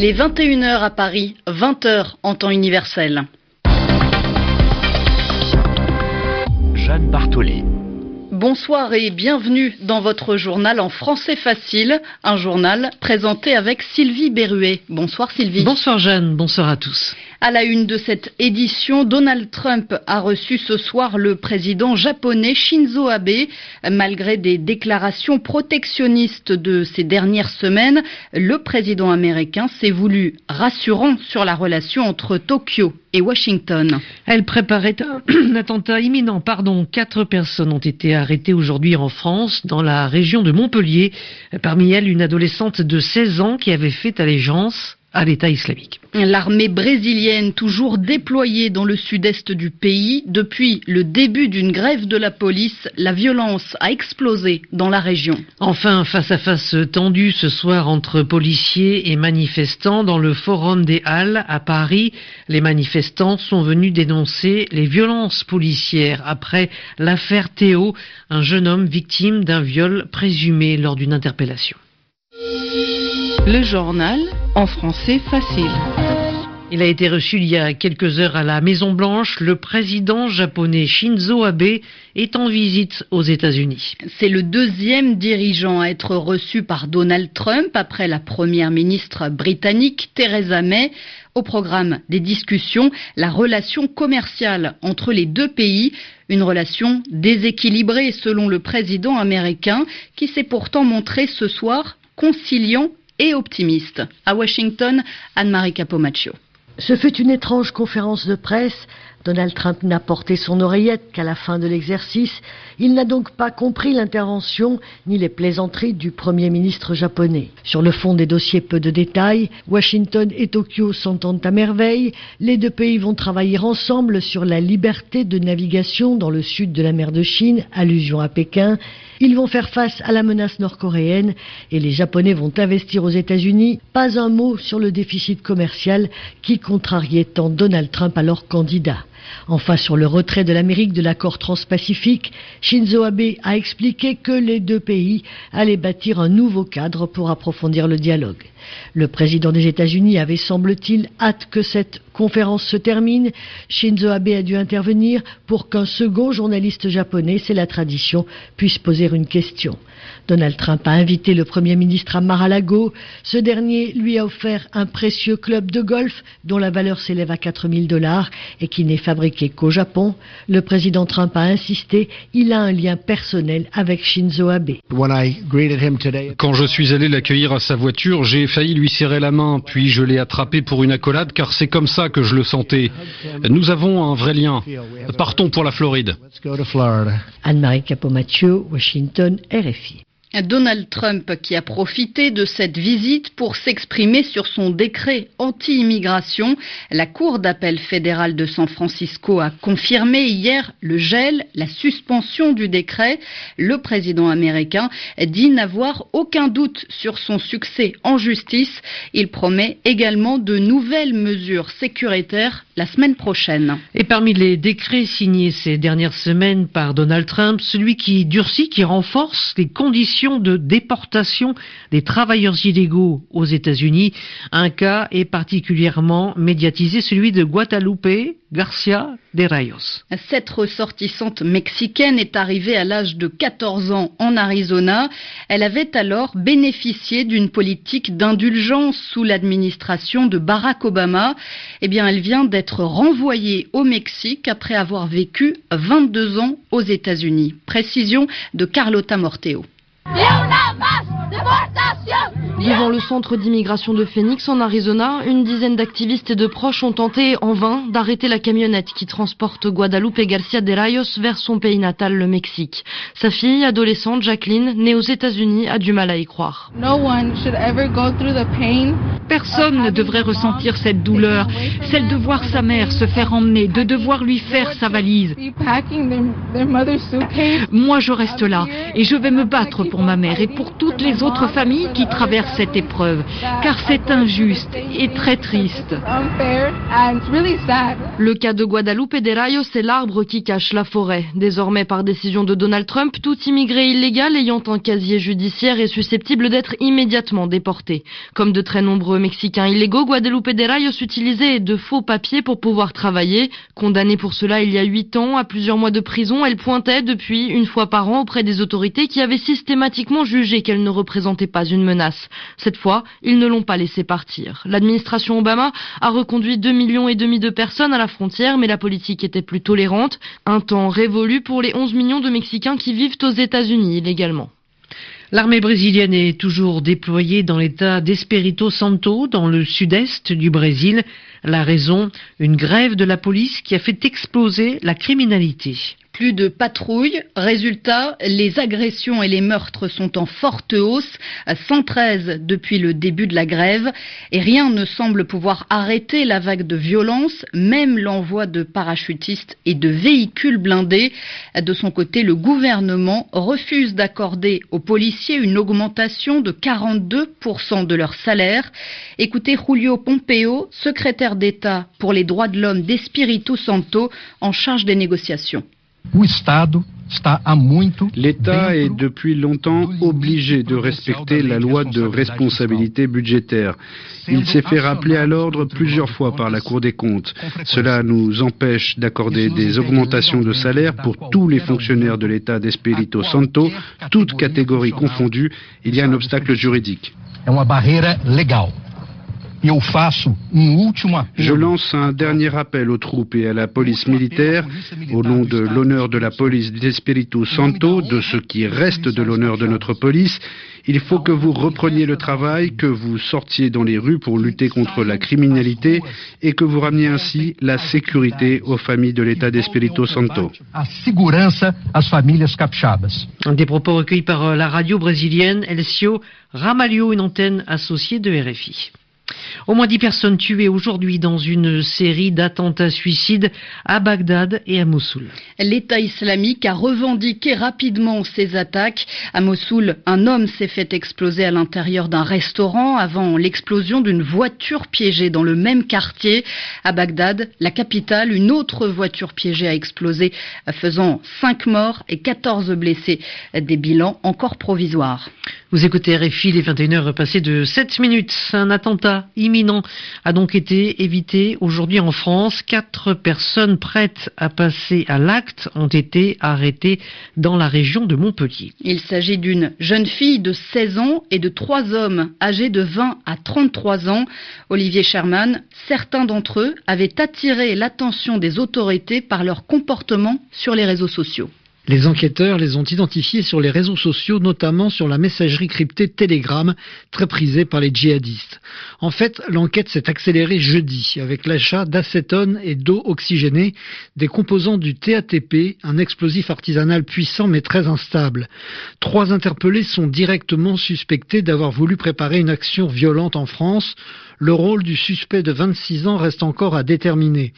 Il est 21h à Paris, 20h en temps universel. Jeanne Barthollet. Bonsoir et bienvenue dans votre journal en français facile, un journal présenté avec Sylvie Berruet. Bonsoir Sylvie. Bonsoir Jeanne, bonsoir à tous. À la une de cette édition, Donald Trump a reçu ce soir le président japonais Shinzo Abe. Malgré des déclarations protectionnistes de ces dernières semaines, le président américain s'est voulu rassurant sur la relation entre Tokyo et Washington. Elle préparait un attentat imminent. Pardon, quatre personnes ont été arrêtées aujourd'hui en France, dans la région de Montpellier. Parmi elles, une adolescente de 16 ans qui avait fait allégeance à l'État islamique. L'armée brésilienne, toujours déployée dans le sud-est du pays, depuis le début d'une grève de la police, la violence a explosé dans la région. Enfin, face à face tendu ce soir entre policiers et manifestants dans le Forum des Halles à Paris, les manifestants sont venus dénoncer les violences policières après l'affaire Théo, un jeune homme victime d'un viol présumé lors d'une interpellation. Le journal en français facile. Il a été reçu il y a quelques heures à la Maison Blanche. Le président japonais Shinzo Abe est en visite aux États-Unis. C'est le deuxième dirigeant à être reçu par Donald Trump après la première ministre britannique Theresa May. Au programme des discussions, la relation commerciale entre les deux pays, une relation déséquilibrée selon le président américain qui s'est pourtant montré ce soir conciliant et optimiste. À Washington, Anne-Marie Capomaccio. Ce fut une étrange conférence de presse. Donald Trump n'a porté son oreillette qu'à la fin de l'exercice. Il n'a donc pas compris l'intervention ni les plaisanteries du Premier ministre japonais. Sur le fond des dossiers, peu de détails. Washington et Tokyo s'entendent à merveille. Les deux pays vont travailler ensemble sur la liberté de navigation dans le sud de la mer de Chine, allusion à Pékin. Ils vont faire face à la menace nord-coréenne et les Japonais vont investir aux États-Unis. Pas un mot sur le déficit commercial qui contrariait tant Donald Trump alors candidat. Enfin, sur le retrait de l'Amérique de l'accord transpacifique, Shinzo Abe a expliqué que les deux pays allaient bâtir un nouveau cadre pour approfondir le dialogue. Le président des États-Unis avait, semble-t-il, hâte que cette conférence se termine. Shinzo Abe a dû intervenir pour qu'un second journaliste japonais, c'est la tradition, puisse poser une question. Donald Trump a invité le Premier ministre à Mar-a-Lago. Ce dernier lui a offert un précieux club de golf dont la valeur s'élève à 4000 dollars et qui n'est fabriqué qu'au Japon. Le président Trump a insisté, il a un lien personnel avec Shinzo Abe. Quand je suis allé l'accueillir à sa voiture, j'ai failli lui serrer la main, puis je l'ai attrapé pour une accolade car c'est comme ça que je le sentais. Nous avons un vrai lien. Partons pour la Floride. Anne-Marie Capomaccio, Washington, RFI. Donald Trump qui a profité de cette visite pour s'exprimer sur son décret anti-immigration. La Cour d'appel fédérale de San Francisco a confirmé hier le gel, la suspension du décret. Le président américain dit n'avoir aucun doute sur son succès en justice. Il promet également de nouvelles mesures sécuritaires la semaine prochaine. Et parmi les décrets signés ces dernières semaines par Donald Trump, celui qui durcit, qui renforce les conditions de déportation des travailleurs illégaux aux États-Unis. Un cas est particulièrement médiatisé, celui de Guadalupe Garcia de Rayos. Cette ressortissante mexicaine est arrivée à l'âge de 14 ans en Arizona. Elle avait alors bénéficié d'une politique d'indulgence sous l'administration de Barack Obama. Eh bien, elle vient d'être renvoyée au Mexique après avoir vécu 22 ans aux États-Unis. Précision de Carlota Morteo. 刘大。Devant le centre d'immigration de Phoenix en Arizona, une dizaine d'activistes et de proches ont tenté en vain d'arrêter la camionnette qui transporte Guadalupe Garcia de Rayos vers son pays natal, le Mexique. Sa fille, adolescente Jacqueline, née aux États-Unis, a du mal à y croire. Personne ne devrait ressentir cette douleur, celle de voir sa mère se faire emmener, de devoir lui faire sa valise. Moi, je reste là et je vais me battre pour ma mère et pour toutes les autres familles qui traversent cette épreuve, car c'est injuste et très triste. Le cas de Guadalupe de Rayo, c'est l'arbre qui cache la forêt. Désormais, par décision de Donald Trump, tout immigré illégal ayant un casier judiciaire est susceptible d'être immédiatement déporté. Comme de très nombreux nombreux Mexicains illégaux, Guadalupe de Rayos utilisait de faux papiers pour pouvoir travailler. Condamnée pour cela il y a huit ans à plusieurs mois de prison, elle pointait depuis une fois par an auprès des autorités qui avaient systématiquement jugé qu'elle ne représentait pas une menace. Cette fois, ils ne l'ont pas laissée partir. L'administration Obama a reconduit 2 millions et demi de personnes à la frontière, mais la politique était plus tolérante. Un temps révolu pour les 11 millions de Mexicains qui vivent aux États-Unis illégalement. L'armée brésilienne est toujours déployée dans l'état d'Espirito Santo, dans le sud-est du Brésil. La raison, une grève de la police qui a fait exploser la criminalité. Plus de patrouilles. Résultat, les agressions et les meurtres sont en forte hausse, 113 depuis le début de la grève, et rien ne semble pouvoir arrêter la vague de violence, même l'envoi de parachutistes et de véhicules blindés. De son côté, le gouvernement refuse d'accorder aux policiers une augmentation de 42% de leur salaire. Écoutez Julio Pompeo, secrétaire d'État pour les droits de l'homme d'Espirito Santo, en charge des négociations. L'État est depuis longtemps obligé de respecter la loi de responsabilité budgétaire. Il s'est fait rappeler à l'ordre plusieurs fois par la Cour des comptes. Cela nous empêche d'accorder des augmentations de salaire pour tous les fonctionnaires de l'État d'Espirito Santo, toutes catégories confondues. Il y a un obstacle juridique. Je lance un dernier appel aux troupes et à la police militaire, au nom de l'honneur de la police d'Espiritu Santo, de ce qui reste de l'honneur de notre police. Il faut que vous repreniez le travail, que vous sortiez dans les rues pour lutter contre la criminalité et que vous rameniez ainsi la sécurité aux familles de l'État d'Espiritu Santo. Des propos recueillis par la radio brésilienne Elcio Ramalho, une antenne associée de RFI. Au moins dix personnes tuées aujourd'hui dans une série d'attentats suicides à Bagdad et à Mossoul. L'État islamique a revendiqué rapidement ces attaques. À Mossoul, un homme s'est fait exploser à l'intérieur d'un restaurant avant l'explosion d'une voiture piégée dans le même quartier. À Bagdad, la capitale, une autre voiture piégée a explosé, faisant cinq morts et 14 blessés. Des bilans encore provisoires. Vous écoutez RFI, les 21h passées de 7 minutes. Un attentat imminent a donc été évité aujourd'hui en France. Quatre personnes prêtes à passer à l'acte ont été arrêtées dans la région de Montpellier. Il s'agit d'une jeune fille de 16 ans et de trois hommes âgés de 20 à 33 ans. Olivier Sherman, certains d'entre eux avaient attiré l'attention des autorités par leur comportement sur les réseaux sociaux. Les enquêteurs les ont identifiés sur les réseaux sociaux, notamment sur la messagerie cryptée Telegram, très prisée par les djihadistes. En fait, l'enquête s'est accélérée jeudi avec l'achat d'acétone et d'eau oxygénée, des composants du TATP, un explosif artisanal puissant mais très instable. Trois interpellés sont directement suspectés d'avoir voulu préparer une action violente en France. Le rôle du suspect de 26 ans reste encore à déterminer.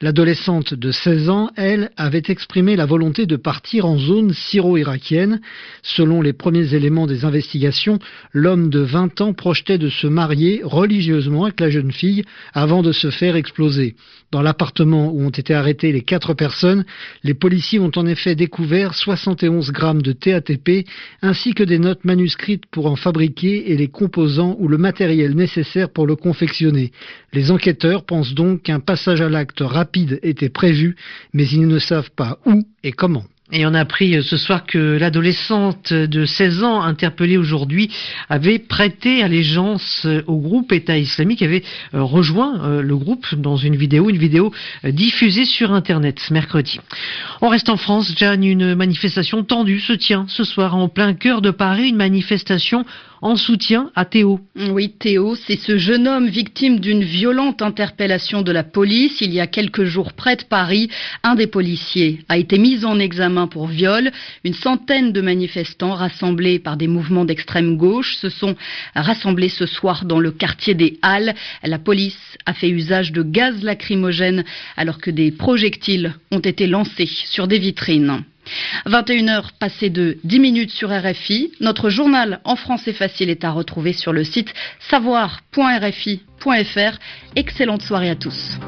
L'adolescente de 16 ans, elle, avait exprimé la volonté de partir en zone syro-irakienne. Selon les premiers éléments des investigations, l'homme de 20 ans projetait de se marier religieusement avec la jeune fille avant de se faire exploser. Dans l'appartement où ont été arrêtées les quatre personnes, les policiers ont en effet découvert 71 grammes de TATP ainsi que des notes manuscrites pour en fabriquer et les composants ou le matériel nécessaire pour le confectionner. Les enquêteurs pensent donc qu'un passage à l'acte rapide était prévu, mais ils ne savent pas où et comment. Et on a appris euh, ce soir que l'adolescente de 16 ans interpellée aujourd'hui avait prêté allégeance euh, au groupe État islamique, avait euh, rejoint le groupe dans une vidéo, une vidéo diffusée sur Internet mercredi. On reste en France, Jeanne, une manifestation tendue se tient ce soir en plein cœur de Paris, une manifestation en soutien à Théo. Oui, Théo, c'est ce jeune homme victime d'une violente interpellation de la police il y a quelques jours près de Paris. Un des policiers a été mis en examen pour viol. Une centaine de manifestants rassemblés par des mouvements d'extrême gauche se sont rassemblés ce soir dans le quartier des Halles. La police a fait usage de gaz lacrymogène alors que des projectiles ont été lancés sur des vitrines. 21h passées de 10 minutes sur RFI. Notre journal en français facile est à retrouver sur le site savoir.rfi.fr. Excellente soirée à tous.